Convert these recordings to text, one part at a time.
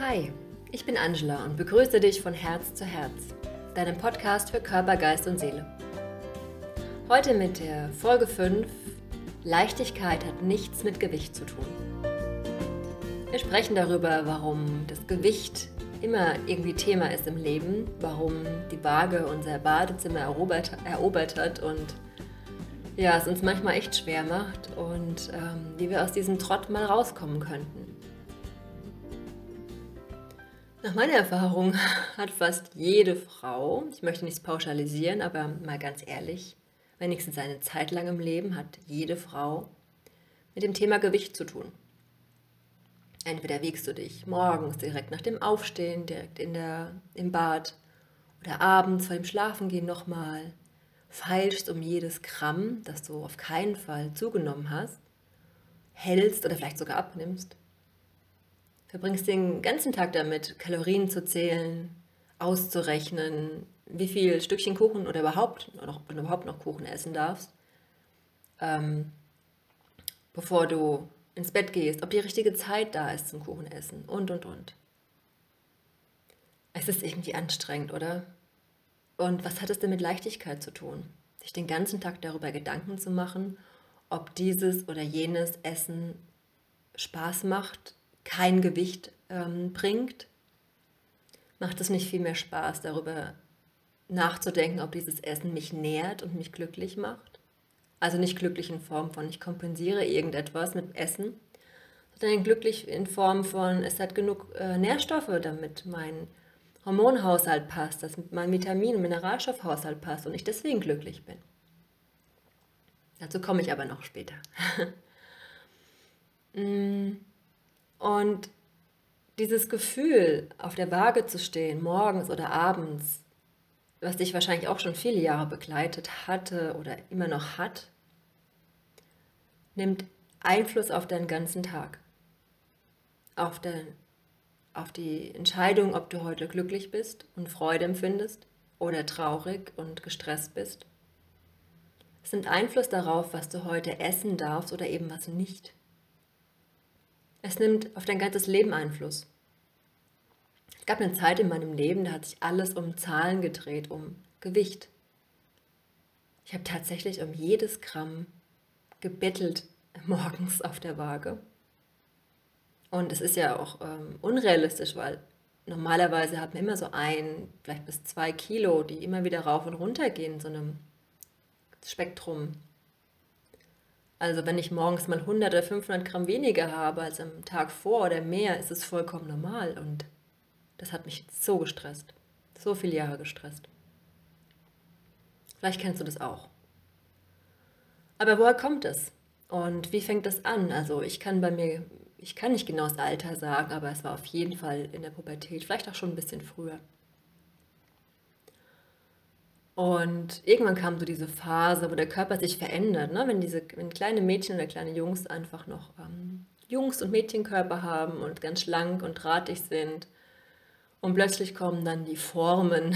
Hi, ich bin Angela und begrüße dich von Herz zu Herz, deinem Podcast für Körper, Geist und Seele. Heute mit der Folge 5 Leichtigkeit hat nichts mit Gewicht zu tun. Wir sprechen darüber, warum das Gewicht immer irgendwie Thema ist im Leben, warum die Waage unser Badezimmer erobert, erobert hat und ja, es uns manchmal echt schwer macht und ähm, wie wir aus diesem Trott mal rauskommen könnten. Nach meiner Erfahrung hat fast jede Frau, ich möchte nichts pauschalisieren, aber mal ganz ehrlich, wenigstens eine Zeit lang im Leben hat jede Frau mit dem Thema Gewicht zu tun. Entweder wiegst du dich morgens direkt nach dem Aufstehen, direkt in der, im Bad oder abends vor dem Schlafengehen nochmal, feilst um jedes Gramm, das du auf keinen Fall zugenommen hast, hältst oder vielleicht sogar abnimmst. Verbringst den ganzen Tag damit, Kalorien zu zählen, auszurechnen, wie viel Stückchen Kuchen oder überhaupt, oder überhaupt noch Kuchen essen darfst, ähm, bevor du ins Bett gehst, ob die richtige Zeit da ist zum Kuchenessen und, und, und. Es ist irgendwie anstrengend, oder? Und was hat es denn mit Leichtigkeit zu tun? Sich den ganzen Tag darüber Gedanken zu machen, ob dieses oder jenes Essen Spaß macht, kein Gewicht ähm, bringt? Macht es nicht viel mehr Spaß, darüber nachzudenken, ob dieses Essen mich nährt und mich glücklich macht? Also nicht glücklich in Form von, ich kompensiere irgendetwas mit Essen, sondern glücklich in Form von, es hat genug äh, Nährstoffe, damit mein Hormonhaushalt passt, dass mein Vitamin- und Mineralstoffhaushalt passt und ich deswegen glücklich bin. Dazu komme ich aber noch später. Mm. Und dieses Gefühl, auf der Waage zu stehen, morgens oder abends, was dich wahrscheinlich auch schon viele Jahre begleitet hatte oder immer noch hat, nimmt Einfluss auf deinen ganzen Tag. Auf, dein, auf die Entscheidung, ob du heute glücklich bist und Freude empfindest oder traurig und gestresst bist. Es nimmt Einfluss darauf, was du heute essen darfst oder eben was nicht. Es nimmt auf dein ganzes Leben Einfluss. Es gab eine Zeit in meinem Leben, da hat sich alles um Zahlen gedreht, um Gewicht. Ich habe tatsächlich um jedes Gramm gebettelt morgens auf der Waage. Und es ist ja auch ähm, unrealistisch, weil normalerweise hat man immer so ein, vielleicht bis zwei Kilo, die immer wieder rauf und runter gehen so einem Spektrum. Also wenn ich morgens mal 100 oder 500 Gramm weniger habe als am Tag vor oder mehr, ist es vollkommen normal. Und das hat mich so gestresst. So viele Jahre gestresst. Vielleicht kennst du das auch. Aber woher kommt es? Und wie fängt das an? Also ich kann bei mir, ich kann nicht genau das Alter sagen, aber es war auf jeden Fall in der Pubertät, vielleicht auch schon ein bisschen früher. Und irgendwann kam so diese Phase, wo der Körper sich verändert, ne? wenn, diese, wenn kleine Mädchen oder kleine Jungs einfach noch ähm, Jungs- und Mädchenkörper haben und ganz schlank und drahtig sind. Und plötzlich kommen dann die Formen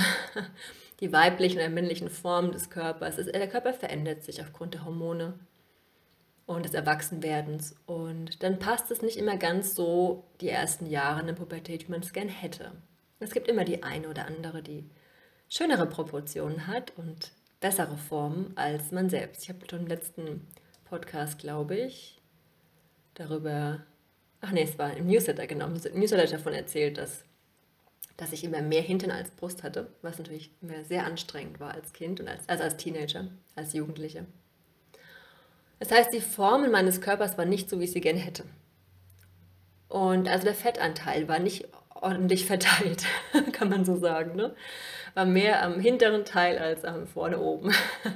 die weiblichen oder männlichen Formen des Körpers. der Körper verändert sich aufgrund der Hormone und des Erwachsenwerdens. Und dann passt es nicht immer ganz so die ersten Jahre in der Pubertät, wie man es gern hätte. Es gibt immer die eine oder andere, die schönere Proportionen hat und bessere Formen als man selbst. Ich habe schon im letzten Podcast, glaube ich, darüber, ach nee, es war im Newsletter genommen, im Newsletter davon erzählt, dass dass ich immer mehr Hintern als Brust hatte, was natürlich immer sehr anstrengend war als Kind und als, also als Teenager, als Jugendliche. Das heißt, die Formen meines Körpers war nicht so, wie ich sie gerne hätte. Und also der Fettanteil war nicht ordentlich verteilt, kann man so sagen. Ne? War mehr am hinteren Teil als am vorne oben.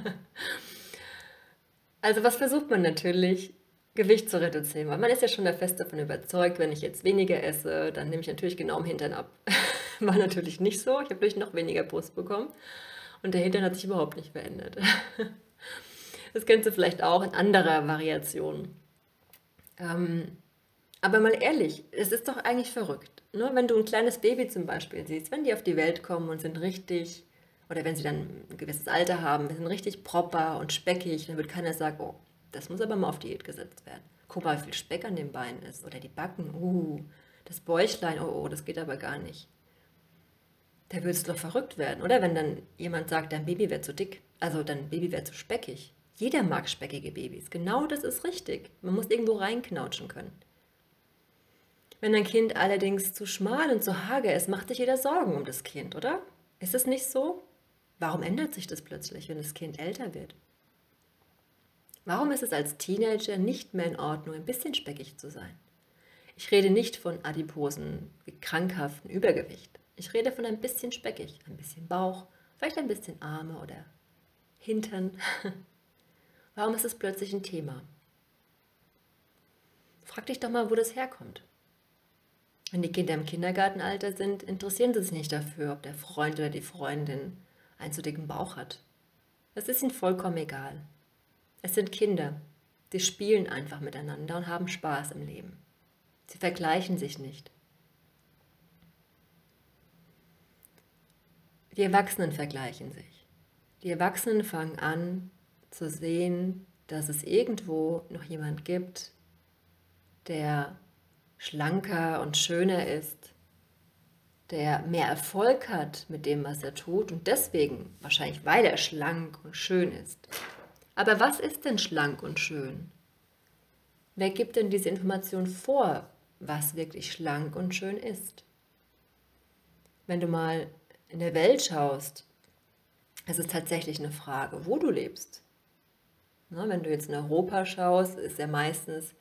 also was versucht man natürlich? Gewicht zu reduzieren, weil man ist ja schon der fest davon überzeugt, wenn ich jetzt weniger esse, dann nehme ich natürlich genau im Hintern ab. War natürlich nicht so. Ich habe natürlich noch weniger Brust bekommen. Und der Hintern hat sich überhaupt nicht verändert. Das kennst du vielleicht auch in anderer Variation. Ähm, aber mal ehrlich, es ist doch eigentlich verrückt. Ne? Wenn du ein kleines Baby zum Beispiel siehst, wenn die auf die Welt kommen und sind richtig, oder wenn sie dann ein gewisses Alter haben, sind richtig proper und speckig, dann wird keiner sagen, oh, das muss aber mal auf Diät gesetzt werden. Guck mal, wie viel Speck an den Beinen ist. Oder die Backen, uh, das Bäuchlein, oh, oh, das geht aber gar nicht. Da würdest du doch verrückt werden, oder? Wenn dann jemand sagt, dein Baby wäre zu dick, also dein Baby wäre zu speckig. Jeder mag speckige Babys. Genau das ist richtig. Man muss irgendwo reinknautschen können. Wenn ein Kind allerdings zu schmal und zu hager ist, macht sich jeder Sorgen um das Kind, oder? Ist es nicht so? Warum ändert sich das plötzlich, wenn das Kind älter wird? Warum ist es als Teenager nicht mehr in Ordnung, ein bisschen speckig zu sein? Ich rede nicht von adiposen, krankhaften Übergewicht. Ich rede von ein bisschen speckig, ein bisschen Bauch, vielleicht ein bisschen Arme oder Hintern. Warum ist es plötzlich ein Thema? Frag dich doch mal, wo das herkommt. Wenn die Kinder im Kindergartenalter sind, interessieren sie sich nicht dafür, ob der Freund oder die Freundin einen zu dicken Bauch hat. Das ist ihnen vollkommen egal. Es sind Kinder, die spielen einfach miteinander und haben Spaß im Leben. Sie vergleichen sich nicht. Die Erwachsenen vergleichen sich. Die Erwachsenen fangen an zu sehen, dass es irgendwo noch jemand gibt, der schlanker und schöner ist, der mehr Erfolg hat mit dem, was er tut und deswegen, wahrscheinlich weil er schlank und schön ist, aber was ist denn schlank und schön? Wer gibt denn diese Information vor, was wirklich schlank und schön ist? Wenn du mal in der Welt schaust, es ist tatsächlich eine Frage, wo du lebst. Na, wenn du jetzt in Europa schaust, ist ja meistens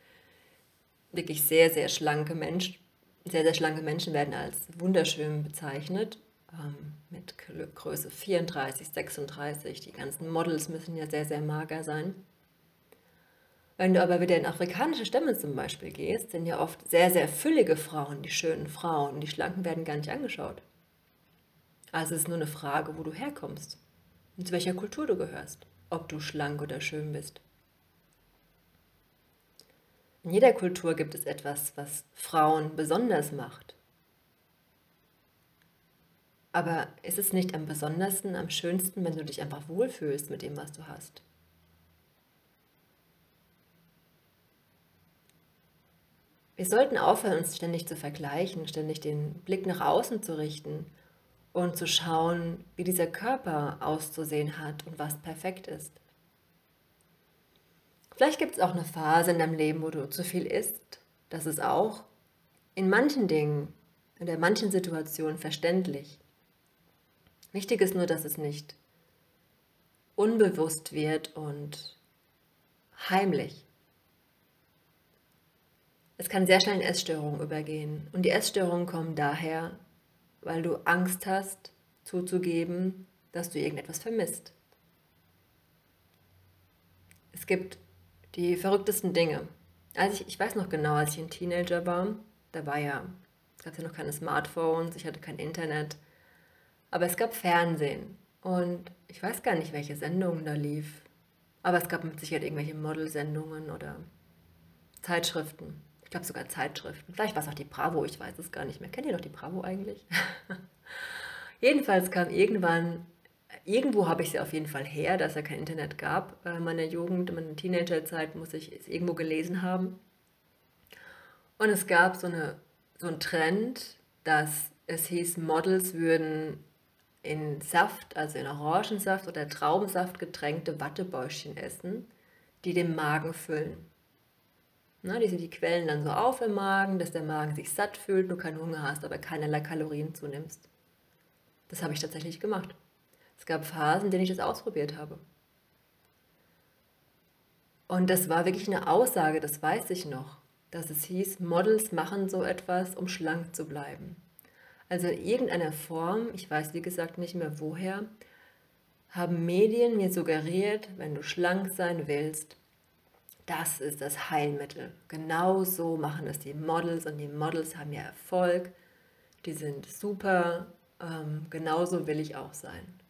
wirklich sehr, sehr schlanke Menschen, sehr, sehr schlanke Menschen werden als wunderschön bezeichnet ähm, mit Größe 34, 36. Die ganzen Models müssen ja sehr, sehr mager sein. Wenn du aber wieder in afrikanische Stämme zum Beispiel gehst, sind ja oft sehr, sehr füllige Frauen, die schönen Frauen. Die Schlanken werden gar nicht angeschaut. Also es ist nur eine Frage, wo du herkommst und zu welcher Kultur du gehörst, ob du schlank oder schön bist. In jeder Kultur gibt es etwas, was Frauen besonders macht. Aber ist es nicht am besondersten, am schönsten, wenn du dich einfach wohlfühlst mit dem, was du hast? Wir sollten aufhören, uns ständig zu vergleichen, ständig den Blick nach außen zu richten und zu schauen, wie dieser Körper auszusehen hat und was perfekt ist. Vielleicht gibt es auch eine Phase in deinem Leben, wo du zu viel isst. Das ist auch in manchen Dingen, in der manchen Situationen verständlich. Wichtig ist nur, dass es nicht unbewusst wird und heimlich. Es kann sehr schnell in Essstörungen übergehen. Und die Essstörungen kommen daher, weil du Angst hast, zuzugeben, dass du irgendetwas vermisst. Es gibt die verrücktesten Dinge. Also ich, ich weiß noch genau, als ich ein Teenager war, da war ja, gab es ja noch keine Smartphones, ich hatte kein Internet. Aber es gab Fernsehen und ich weiß gar nicht, welche Sendungen da lief. Aber es gab mit Sicherheit irgendwelche Modelsendungen oder Zeitschriften. Ich glaube sogar Zeitschriften. Vielleicht war es auch die Bravo, ich weiß es gar nicht mehr. Kennt ihr noch die Bravo eigentlich? Jedenfalls kam irgendwann, irgendwo habe ich sie auf jeden Fall her, dass es kein Internet gab. In meiner Jugend, in meiner Teenagerzeit muss ich es irgendwo gelesen haben. Und es gab so, eine, so einen Trend, dass es hieß, Models würden in Saft, also in Orangensaft oder Traubensaft getränkte Wattebäuschen essen, die den Magen füllen. Na, die, die quellen dann so auf im Magen, dass der Magen sich satt fühlt, du keinen Hunger hast, aber keinerlei Kalorien zunimmst. Das habe ich tatsächlich gemacht. Es gab Phasen, in denen ich das ausprobiert habe. Und das war wirklich eine Aussage, das weiß ich noch, dass es hieß, Models machen so etwas, um schlank zu bleiben. Also in irgendeiner Form, ich weiß wie gesagt nicht mehr woher, haben Medien mir suggeriert, wenn du schlank sein willst, das ist das Heilmittel. Genau so machen es die Models und die Models haben ja Erfolg, die sind super, ähm, genauso will ich auch sein.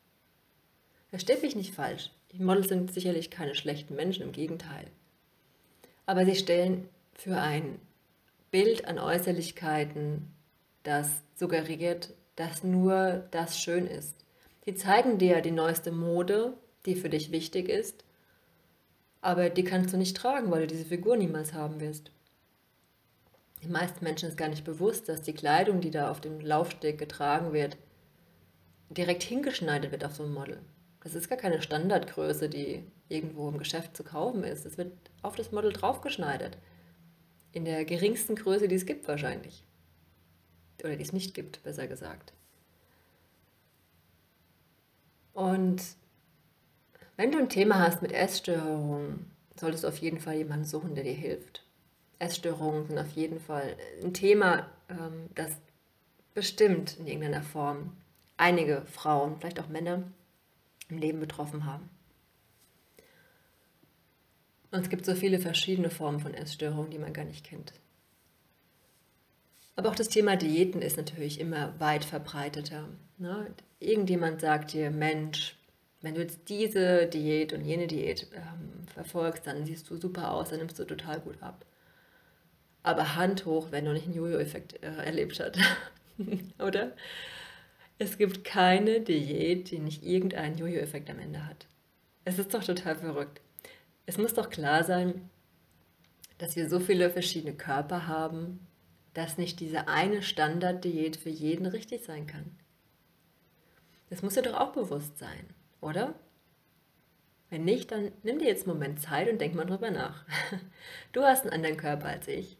Versteht mich nicht falsch, die Models sind sicherlich keine schlechten Menschen, im Gegenteil. Aber sie stellen für ein Bild an Äußerlichkeiten das suggeriert, dass nur das schön ist. Die zeigen dir die neueste Mode, die für dich wichtig ist, aber die kannst du nicht tragen, weil du diese Figur niemals haben wirst. Den meisten Menschen ist gar nicht bewusst, dass die Kleidung, die da auf dem Laufsteg getragen wird, direkt hingeschneidet wird auf so ein Model. Das ist gar keine Standardgröße, die irgendwo im Geschäft zu kaufen ist. Es wird auf das Model draufgeschneidert. In der geringsten Größe, die es gibt wahrscheinlich. Oder die es nicht gibt, besser gesagt. Und wenn du ein Thema hast mit Essstörungen, solltest du auf jeden Fall jemanden suchen, der dir hilft. Essstörungen sind auf jeden Fall ein Thema, ähm, das bestimmt in irgendeiner Form einige Frauen, vielleicht auch Männer, im Leben betroffen haben. Und es gibt so viele verschiedene Formen von Essstörungen, die man gar nicht kennt. Aber auch das Thema Diäten ist natürlich immer weit verbreiteter. Ne? Irgendjemand sagt dir, Mensch, wenn du jetzt diese Diät und jene Diät ähm, verfolgst, dann siehst du super aus, dann nimmst du total gut ab. Aber Hand hoch, wenn du nicht einen Jojo-Effekt äh, erlebt hast. Oder? Es gibt keine Diät, die nicht irgendeinen Jojo-Effekt am Ende hat. Es ist doch total verrückt. Es muss doch klar sein, dass wir so viele verschiedene Körper haben, dass nicht diese eine Standarddiät für jeden richtig sein kann. Das muss dir doch auch bewusst sein, oder? Wenn nicht, dann nimm dir jetzt einen Moment Zeit und denk mal drüber nach. Du hast einen anderen Körper als ich.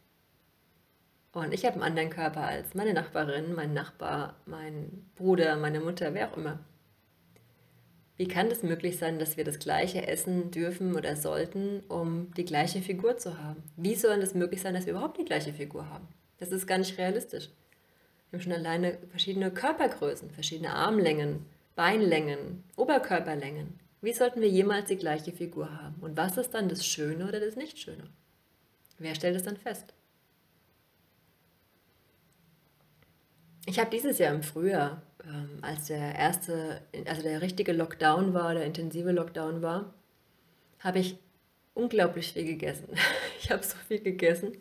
Und ich habe einen anderen Körper als meine Nachbarin, mein Nachbar, mein Bruder, meine Mutter, wer auch immer. Wie kann es möglich sein, dass wir das gleiche essen dürfen oder sollten, um die gleiche Figur zu haben? Wie soll es möglich sein, dass wir überhaupt die gleiche Figur haben? Das ist gar nicht realistisch. Wir haben schon alleine verschiedene Körpergrößen, verschiedene Armlängen, Beinlängen, Oberkörperlängen. Wie sollten wir jemals die gleiche Figur haben? Und was ist dann das Schöne oder das Nicht-Schöne? Wer stellt es dann fest? Ich habe dieses Jahr im Frühjahr, ähm, als der erste, also der richtige Lockdown war, der intensive Lockdown war, habe ich unglaublich viel gegessen. Ich habe so viel gegessen.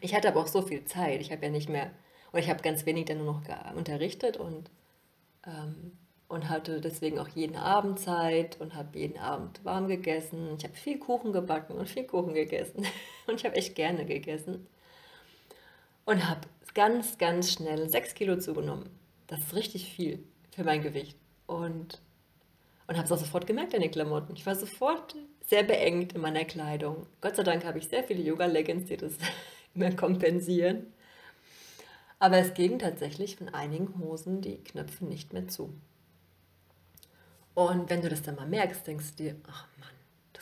Ich hatte aber auch so viel Zeit. Ich habe ja nicht mehr, oder ich habe ganz wenig dann nur noch unterrichtet und, ähm, und hatte deswegen auch jeden Abend Zeit und habe jeden Abend warm gegessen. Ich habe viel Kuchen gebacken und viel Kuchen gegessen. Und ich habe echt gerne gegessen. Und habe ganz, ganz schnell sechs Kilo zugenommen. Das ist richtig viel für mein Gewicht. Und, und habe es auch sofort gemerkt an den Klamotten. Ich war sofort sehr beengt in meiner Kleidung. Gott sei Dank habe ich sehr viele Yoga-Leggings, die das immer kompensieren. Aber es ging tatsächlich von einigen Hosen die Knöpfe nicht mehr zu. Und wenn du das dann mal merkst, denkst du dir, ach Mann,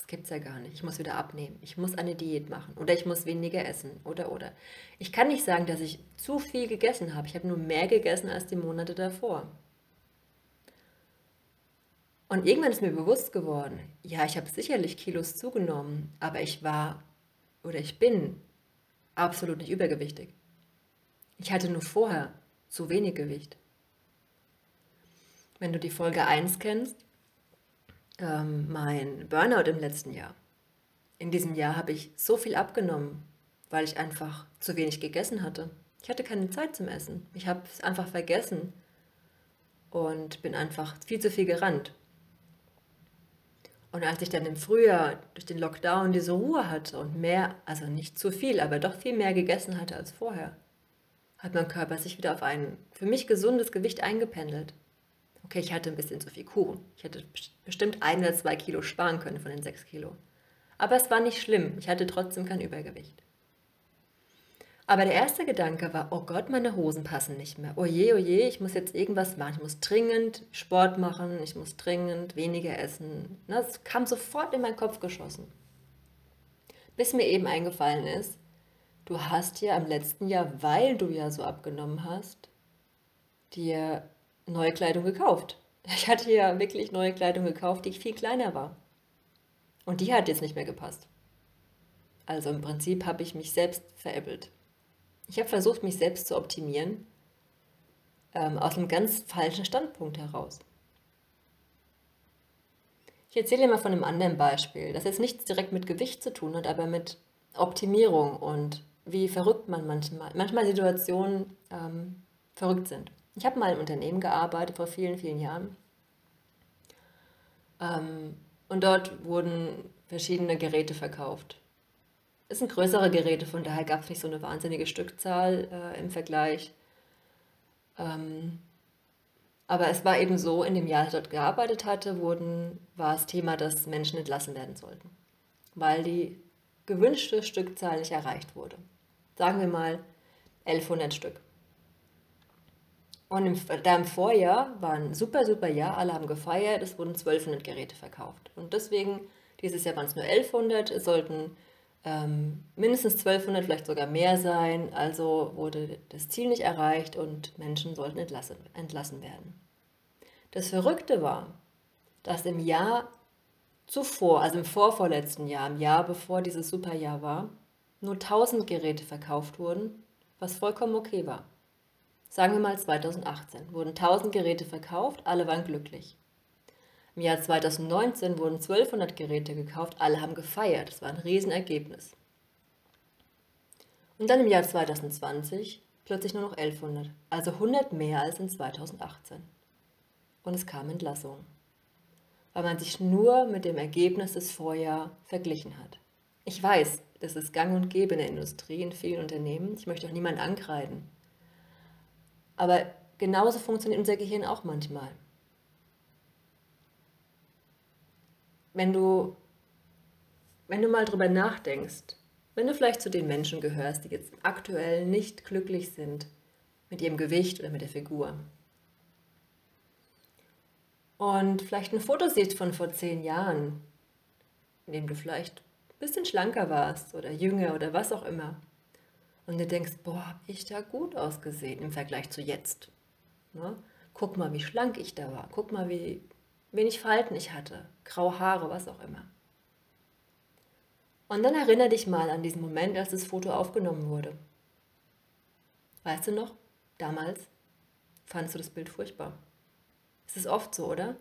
gibt es ja gar nicht. Ich muss wieder abnehmen. Ich muss eine Diät machen. Oder ich muss weniger essen. Oder, oder. Ich kann nicht sagen, dass ich zu viel gegessen habe. Ich habe nur mehr gegessen als die Monate davor. Und irgendwann ist mir bewusst geworden, ja, ich habe sicherlich Kilos zugenommen, aber ich war oder ich bin absolut nicht übergewichtig. Ich hatte nur vorher zu wenig Gewicht. Wenn du die Folge 1 kennst, ähm, mein Burnout im letzten Jahr. In diesem Jahr habe ich so viel abgenommen, weil ich einfach zu wenig gegessen hatte. Ich hatte keine Zeit zum Essen. Ich habe es einfach vergessen und bin einfach viel zu viel gerannt. Und als ich dann im Frühjahr durch den Lockdown diese Ruhe hatte und mehr, also nicht zu viel, aber doch viel mehr gegessen hatte als vorher, hat mein Körper sich wieder auf ein für mich gesundes Gewicht eingependelt. Okay, ich hatte ein bisschen zu viel Kuchen. Ich hätte bestimmt ein oder zwei Kilo sparen können von den sechs Kilo. Aber es war nicht schlimm. Ich hatte trotzdem kein Übergewicht. Aber der erste Gedanke war, oh Gott, meine Hosen passen nicht mehr. Oh je, oh je, ich muss jetzt irgendwas machen. Ich muss dringend Sport machen. Ich muss dringend weniger essen. Das kam sofort in meinen Kopf geschossen. Bis mir eben eingefallen ist, du hast ja im letzten Jahr, weil du ja so abgenommen hast, dir neue Kleidung gekauft. Ich hatte ja wirklich neue Kleidung gekauft, die viel kleiner war. Und die hat jetzt nicht mehr gepasst. Also im Prinzip habe ich mich selbst veräppelt. Ich habe versucht, mich selbst zu optimieren, ähm, aus einem ganz falschen Standpunkt heraus. Ich erzähle dir mal von einem anderen Beispiel, das jetzt nichts direkt mit Gewicht zu tun hat, aber mit Optimierung und wie verrückt man manchmal, manchmal Situationen ähm, verrückt sind. Ich habe mal im Unternehmen gearbeitet vor vielen, vielen Jahren. Ähm, und dort wurden verschiedene Geräte verkauft. Es sind größere Geräte, von daher gab es nicht so eine wahnsinnige Stückzahl äh, im Vergleich. Ähm, aber es war eben so, in dem Jahr, als ich dort gearbeitet hatte, wurden, war das Thema, dass Menschen entlassen werden sollten, weil die gewünschte Stückzahl nicht erreicht wurde. Sagen wir mal 1100 Stück. Und im, da im Vorjahr war ein super, super Jahr, alle haben gefeiert, es wurden 1200 Geräte verkauft. Und deswegen, dieses Jahr waren es nur 1100, es sollten ähm, mindestens 1200, vielleicht sogar mehr sein. Also wurde das Ziel nicht erreicht und Menschen sollten entlassen, entlassen werden. Das Verrückte war, dass im Jahr zuvor, also im vorvorletzten Jahr, im Jahr bevor dieses Superjahr war, nur 1000 Geräte verkauft wurden, was vollkommen okay war. Sagen wir mal 2018 wurden 1000 Geräte verkauft, alle waren glücklich. Im Jahr 2019 wurden 1200 Geräte gekauft, alle haben gefeiert, das war ein Riesenergebnis. Und dann im Jahr 2020 plötzlich nur noch 1100, also 100 mehr als in 2018. Und es kam Entlassungen, weil man sich nur mit dem Ergebnis des Vorjahr verglichen hat. Ich weiß, das ist gang und gäbe in der Industrie, in vielen Unternehmen. Ich möchte auch niemanden ankreiden. Aber genauso funktioniert unser Gehirn auch manchmal. Wenn du, wenn du mal drüber nachdenkst, wenn du vielleicht zu den Menschen gehörst, die jetzt aktuell nicht glücklich sind mit ihrem Gewicht oder mit der Figur, und vielleicht ein Foto siehst von vor zehn Jahren, in dem du vielleicht ein bisschen schlanker warst oder jünger oder was auch immer, und du denkst, boah, hab ich da gut ausgesehen im Vergleich zu jetzt. Ne? Guck mal, wie schlank ich da war. Guck mal, wie wenig Falten ich hatte. Graue Haare, was auch immer. Und dann erinnere dich mal an diesen Moment, als das Foto aufgenommen wurde. Weißt du noch, damals fandest du das Bild furchtbar. Es ist oft so, oder?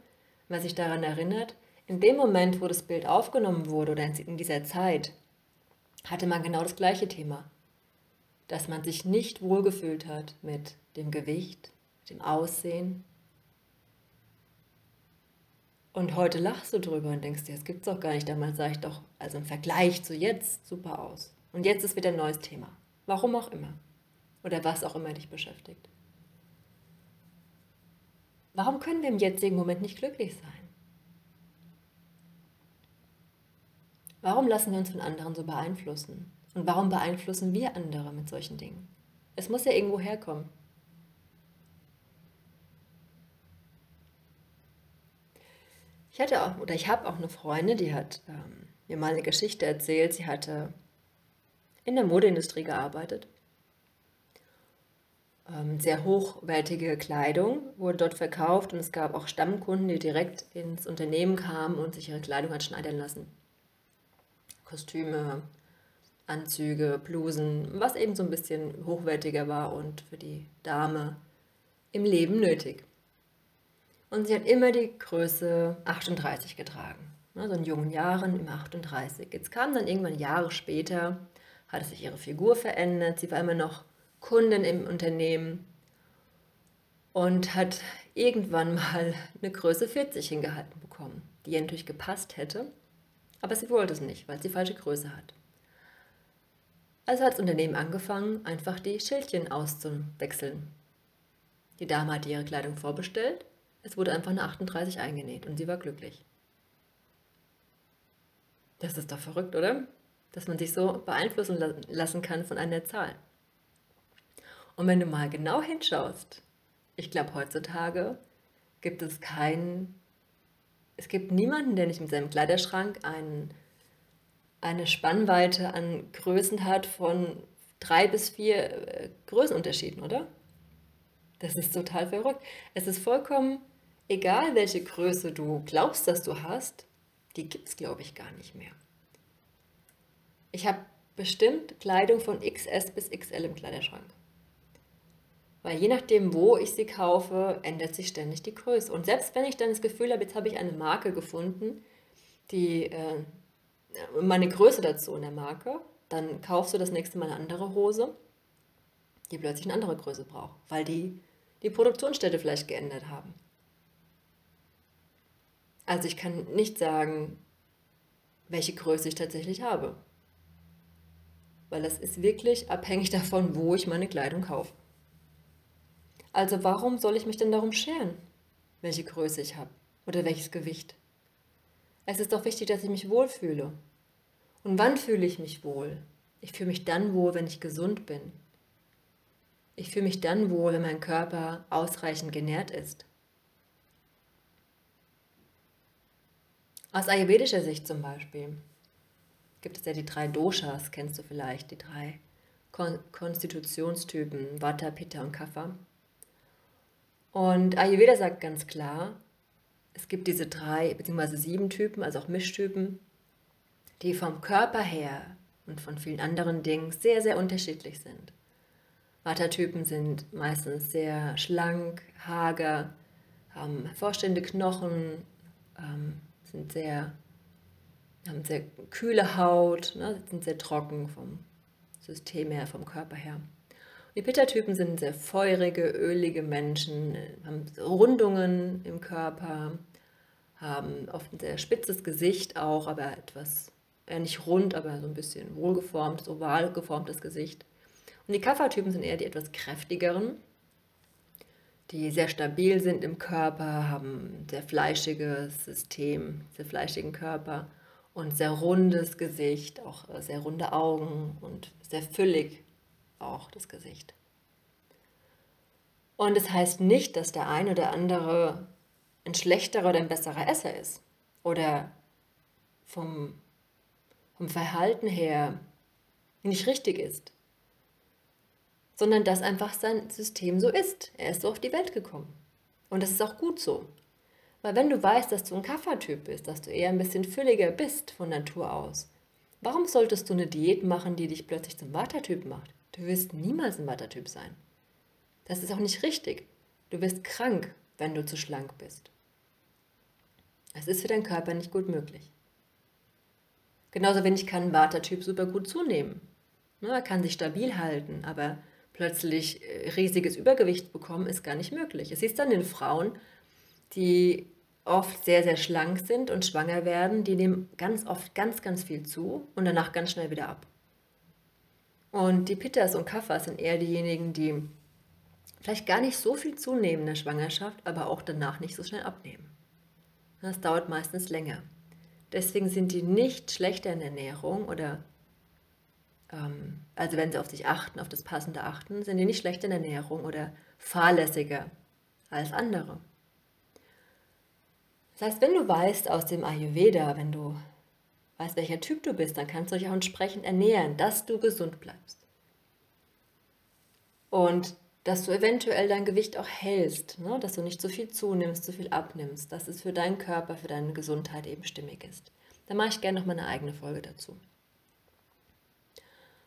Wer sich daran erinnert, in dem Moment, wo das Bild aufgenommen wurde oder in dieser Zeit, hatte man genau das gleiche Thema dass man sich nicht wohlgefühlt hat mit dem Gewicht, dem Aussehen. Und heute lachst du drüber und denkst dir, das gibt's doch gar nicht. Damals sah ich doch, also im Vergleich zu jetzt, super aus. Und jetzt ist wieder ein neues Thema. Warum auch immer. Oder was auch immer dich beschäftigt. Warum können wir im jetzigen Moment nicht glücklich sein? Warum lassen wir uns von anderen so beeinflussen? Und warum beeinflussen wir andere mit solchen Dingen? Es muss ja irgendwo herkommen. Ich hatte auch, oder ich habe auch eine Freundin, die hat ähm, mir mal eine Geschichte erzählt. Sie hatte in der Modeindustrie gearbeitet. Ähm, sehr hochwertige Kleidung wurde dort verkauft und es gab auch Stammkunden, die direkt ins Unternehmen kamen und sich ihre Kleidung hat schneidern lassen. Kostüme, Anzüge, Blusen, was eben so ein bisschen hochwertiger war und für die Dame im Leben nötig. Und sie hat immer die Größe 38 getragen. Also in jungen Jahren immer 38. Jetzt kam dann irgendwann Jahre später, hatte sich ihre Figur verändert. Sie war immer noch Kundin im Unternehmen und hat irgendwann mal eine Größe 40 hingehalten bekommen, die ihr natürlich gepasst hätte. Aber sie wollte es nicht, weil sie falsche Größe hat. Also hat das Unternehmen angefangen, einfach die Schildchen auszuwechseln. Die Dame hatte ihre Kleidung vorbestellt, es wurde einfach eine 38 eingenäht und sie war glücklich. Das ist doch verrückt, oder? Dass man sich so beeinflussen lassen kann von einer Zahl. Und wenn du mal genau hinschaust, ich glaube heutzutage gibt es keinen, es gibt niemanden, der nicht mit seinem Kleiderschrank einen eine Spannweite an Größen hat von drei bis vier äh, Größenunterschieden, oder? Das ist total verrückt. Es ist vollkommen egal, welche Größe du glaubst, dass du hast, die gibt es, glaube ich, gar nicht mehr. Ich habe bestimmt Kleidung von XS bis XL im Kleiderschrank. Weil je nachdem, wo ich sie kaufe, ändert sich ständig die Größe. Und selbst wenn ich dann das Gefühl habe, jetzt habe ich eine Marke gefunden, die äh, meine Größe dazu in der Marke, dann kaufst du das nächste Mal eine andere Hose, die plötzlich eine andere Größe braucht, weil die die Produktionsstätte vielleicht geändert haben. Also ich kann nicht sagen, welche Größe ich tatsächlich habe. weil das ist wirklich abhängig davon, wo ich meine Kleidung kaufe. Also warum soll ich mich denn darum scheren, welche Größe ich habe oder welches Gewicht? Es ist doch wichtig, dass ich mich wohlfühle. Und wann fühle ich mich wohl? Ich fühle mich dann wohl, wenn ich gesund bin. Ich fühle mich dann wohl, wenn mein Körper ausreichend genährt ist. Aus ayurvedischer Sicht zum Beispiel gibt es ja die drei Doshas, kennst du vielleicht, die drei Kon Konstitutionstypen, Vata, Pitta und Kapha. Und Ayurveda sagt ganz klar, es gibt diese drei bzw. sieben Typen, also auch Mischtypen, die vom Körper her und von vielen anderen Dingen sehr, sehr unterschiedlich sind. Vata-Typen sind meistens sehr schlank, hager, haben hervorstehende Knochen, ähm, sind sehr, haben sehr kühle Haut, ne, sind sehr trocken vom System her, vom Körper her. Die Pitta-Typen sind sehr feurige, ölige Menschen, haben Rundungen im Körper, haben oft ein sehr spitzes Gesicht auch, aber etwas, eher nicht rund, aber so ein bisschen wohlgeformt, oval geformtes Gesicht. Und die Kapha-Typen sind eher die etwas kräftigeren, die sehr stabil sind im Körper, haben ein sehr fleischiges System, sehr fleischigen Körper und sehr rundes Gesicht, auch sehr runde Augen und sehr füllig auch das Gesicht. Und es das heißt nicht, dass der ein oder andere ein schlechterer oder ein besserer Esser ist oder vom, vom Verhalten her nicht richtig ist sondern dass einfach sein System so ist. Er ist so auf die Welt gekommen. Und das ist auch gut so. Weil wenn du weißt, dass du ein Kaffertyp bist, dass du eher ein bisschen fülliger bist von Natur aus, warum solltest du eine Diät machen, die dich plötzlich zum Watertyp macht? Du wirst niemals ein Watertyp sein. Das ist auch nicht richtig. Du wirst krank, wenn du zu schlank bist. Es ist für deinen Körper nicht gut möglich. Genauso wenig kann ein Watertyp super gut zunehmen. Er kann sich stabil halten, aber plötzlich äh, riesiges Übergewicht bekommen, ist gar nicht möglich. Es ist dann den Frauen, die oft sehr, sehr schlank sind und schwanger werden, die nehmen ganz oft ganz, ganz viel zu und danach ganz schnell wieder ab. Und die Pittas und Kaffers sind eher diejenigen, die vielleicht gar nicht so viel zunehmen in der Schwangerschaft, aber auch danach nicht so schnell abnehmen. Das dauert meistens länger. Deswegen sind die nicht schlechter in der Ernährung oder ähm, also wenn sie auf sich achten, auf das Passende achten, sind die nicht schlecht in Ernährung oder fahrlässiger als andere. Das heißt, wenn du weißt aus dem Ayurveda, wenn du weißt, welcher Typ du bist, dann kannst du dich auch entsprechend ernähren, dass du gesund bleibst. Und dass du eventuell dein Gewicht auch hältst, ne? dass du nicht zu viel zunimmst, zu viel abnimmst, dass es für deinen Körper, für deine Gesundheit eben stimmig ist. Da mache ich gerne noch mal eine eigene Folge dazu.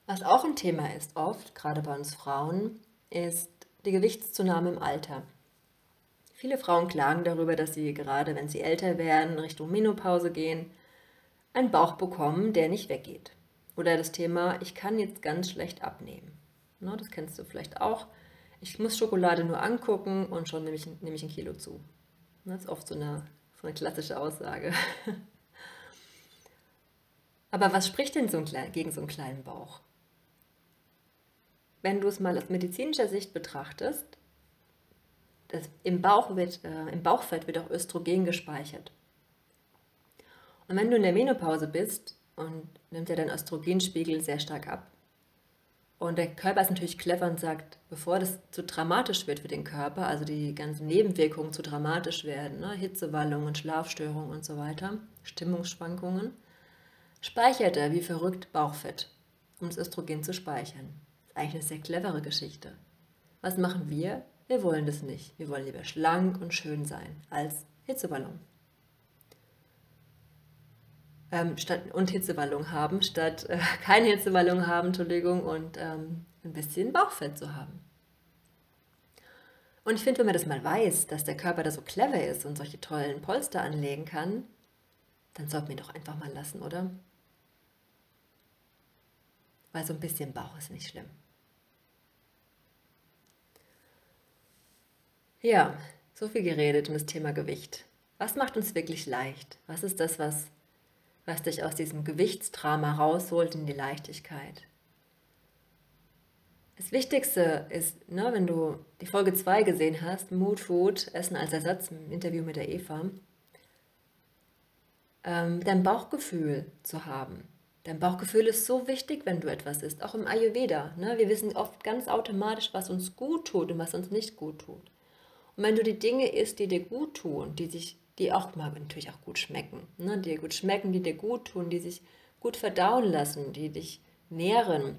Was auch ein Thema ist oft, gerade bei uns Frauen, ist die Gewichtszunahme im Alter. Viele Frauen klagen darüber, dass sie gerade, wenn sie älter werden, Richtung Menopause gehen, einen Bauch bekommen, der nicht weggeht. Oder das Thema, ich kann jetzt ganz schlecht abnehmen. Ne, das kennst du vielleicht auch. Ich muss Schokolade nur angucken und schon nehme ich, nehme ich ein Kilo zu. Das ist oft so eine, so eine klassische Aussage. Aber was spricht denn so ein, gegen so einen kleinen Bauch? wenn du es mal aus medizinischer Sicht betrachtest, das, im, Bauch wird, äh, im Bauchfett wird auch Östrogen gespeichert. Und wenn du in der Menopause bist und nimmt ja dein Östrogenspiegel sehr stark ab, und der Körper ist natürlich clever und sagt, bevor das zu dramatisch wird für den Körper, also die ganzen Nebenwirkungen zu dramatisch werden, ne, Hitzewallungen, Schlafstörungen und so weiter, Stimmungsschwankungen, speichert er wie verrückt Bauchfett, um das Östrogen zu speichern eigentlich eine sehr clevere Geschichte. Was machen wir? Wir wollen das nicht. Wir wollen lieber schlank und schön sein als Hitzeballon. Ähm, statt, und Hitzeballon haben, statt äh, keine Hitzeballon haben, Entschuldigung, und ähm, ein bisschen Bauchfett zu haben. Und ich finde, wenn man das mal weiß, dass der Körper da so clever ist und solche tollen Polster anlegen kann, dann sollten wir doch einfach mal lassen, oder? Weil so ein bisschen Bauch ist nicht schlimm. Ja, so viel geredet um das Thema Gewicht. Was macht uns wirklich leicht? Was ist das, was, was dich aus diesem Gewichtsdrama rausholt in die Leichtigkeit? Das Wichtigste ist, ne, wenn du die Folge 2 gesehen hast, Mood Food, Essen als Ersatz im Interview mit der Eva, ähm, dein Bauchgefühl zu haben. Dein Bauchgefühl ist so wichtig, wenn du etwas isst, auch im Ayurveda. Ne? Wir wissen oft ganz automatisch, was uns gut tut und was uns nicht gut tut. Und wenn du die Dinge isst, die dir gut tun, die sich, die auch mal natürlich auch gut schmecken, ne? die dir gut schmecken, die dir gut tun, die sich gut verdauen lassen, die dich nähren,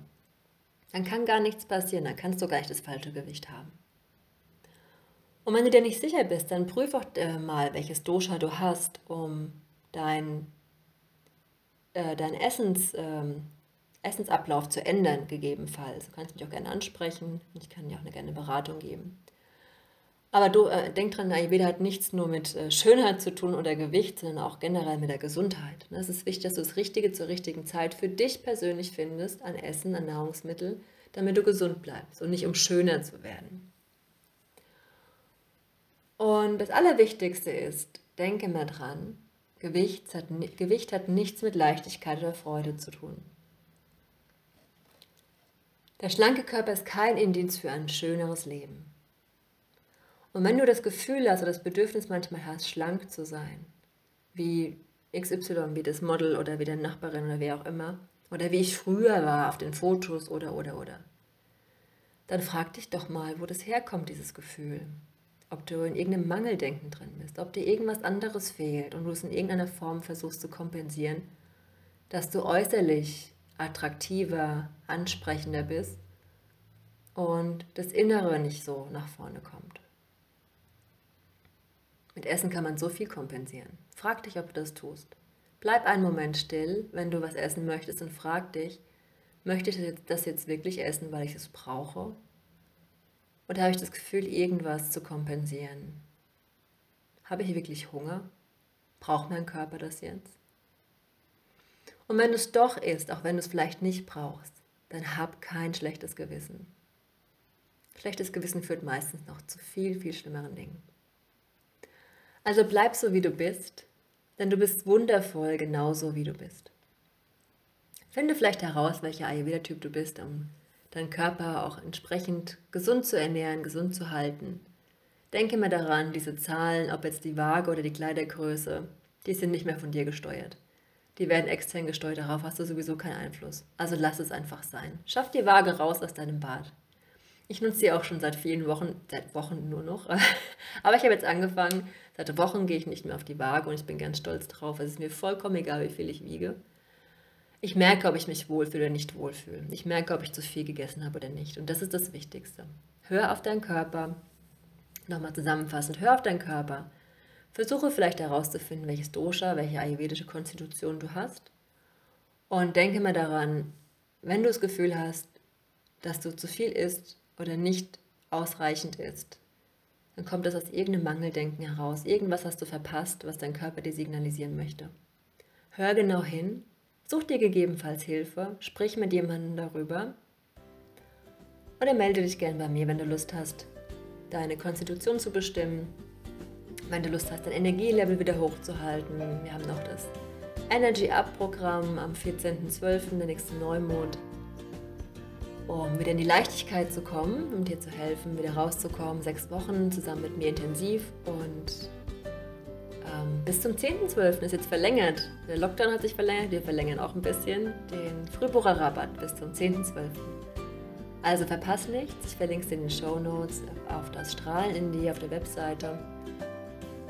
dann kann gar nichts passieren, dann kannst du gar nicht das falsche Gewicht haben. Und wenn du dir nicht sicher bist, dann prüf auch äh, mal, welches Dosha du hast, um dein äh, deinen Essens, ähm, Essensablauf zu ändern, gegebenenfalls. Du kannst mich auch gerne ansprechen. Ich kann dir auch eine gerne Beratung geben. Aber du, äh, denk dran, Ayurveda hat nichts nur mit äh, Schönheit zu tun oder Gewicht, sondern auch generell mit der Gesundheit. Ne, es ist wichtig, dass du das Richtige zur richtigen Zeit für dich persönlich findest an Essen, an Nahrungsmittel, damit du gesund bleibst und nicht um schöner zu werden. Und das Allerwichtigste ist, denke mal dran, Gewicht hat, Gewicht hat nichts mit Leichtigkeit oder Freude zu tun. Der schlanke Körper ist kein Indiz für ein schöneres Leben. Und wenn du das Gefühl hast oder das Bedürfnis manchmal hast, schlank zu sein, wie XY, wie das Model oder wie deine Nachbarin oder wer auch immer, oder wie ich früher war auf den Fotos oder oder oder, dann frag dich doch mal, wo das herkommt, dieses Gefühl ob du in irgendeinem Mangeldenken drin bist, ob dir irgendwas anderes fehlt und du es in irgendeiner Form versuchst zu kompensieren, dass du äußerlich attraktiver, ansprechender bist und das Innere nicht so nach vorne kommt. Mit Essen kann man so viel kompensieren. Frag dich, ob du das tust. Bleib einen Moment still, wenn du was essen möchtest und frag dich, möchte ich das jetzt wirklich essen, weil ich es brauche? Oder habe ich das Gefühl, irgendwas zu kompensieren? Habe ich wirklich Hunger? Braucht mein Körper das jetzt? Und wenn du es doch isst, auch wenn du es vielleicht nicht brauchst, dann hab kein schlechtes Gewissen. Schlechtes Gewissen führt meistens noch zu viel, viel schlimmeren Dingen. Also bleib so, wie du bist, denn du bist wundervoll, genauso wie du bist. Finde vielleicht heraus, welcher Ayurveda-Typ du bist, um deinen Körper auch entsprechend gesund zu ernähren, gesund zu halten. Denke mal daran, diese Zahlen, ob jetzt die Waage oder die Kleidergröße, die sind nicht mehr von dir gesteuert. Die werden extern gesteuert, darauf hast du sowieso keinen Einfluss. Also lass es einfach sein. Schaff die Waage raus aus deinem Bad. Ich nutze sie auch schon seit vielen Wochen, seit Wochen nur noch. Aber ich habe jetzt angefangen, seit Wochen gehe ich nicht mehr auf die Waage und ich bin ganz stolz drauf. Es ist mir vollkommen egal, wie viel ich wiege. Ich merke, ob ich mich wohlfühle oder nicht wohlfühle. Ich merke, ob ich zu viel gegessen habe oder nicht. Und das ist das Wichtigste. Hör auf deinen Körper. Nochmal zusammenfassend, hör auf deinen Körper. Versuche vielleicht herauszufinden, welches Dosha, welche ayurvedische Konstitution du hast. Und denke mal daran, wenn du das Gefühl hast, dass du zu viel isst oder nicht ausreichend isst, dann kommt das aus irgendeinem Mangeldenken heraus. Irgendwas hast du verpasst, was dein Körper dir signalisieren möchte. Hör genau hin Such dir gegebenenfalls Hilfe, sprich mit jemandem darüber oder melde dich gern bei mir, wenn du Lust hast, deine Konstitution zu bestimmen, wenn du Lust hast, dein Energielevel wieder hochzuhalten. Wir haben noch das Energy Up Programm am 14.12., der nächste Neumond, um wieder in die Leichtigkeit zu kommen, um dir zu helfen, wieder rauszukommen. Sechs Wochen zusammen mit mir intensiv und ähm, bis zum 10.12. ist jetzt verlängert. Der Lockdown hat sich verlängert, wir verlängern auch ein bisschen den Frühbucherrabatt bis zum 10.12. Also verpass nichts, ich verlinke es in den Show Notes auf das Strahlen in dir auf der Webseite.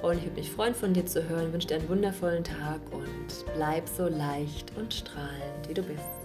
Und ich würde mich freuen, von dir zu hören. Ich wünsche dir einen wundervollen Tag und bleib so leicht und strahlend, wie du bist.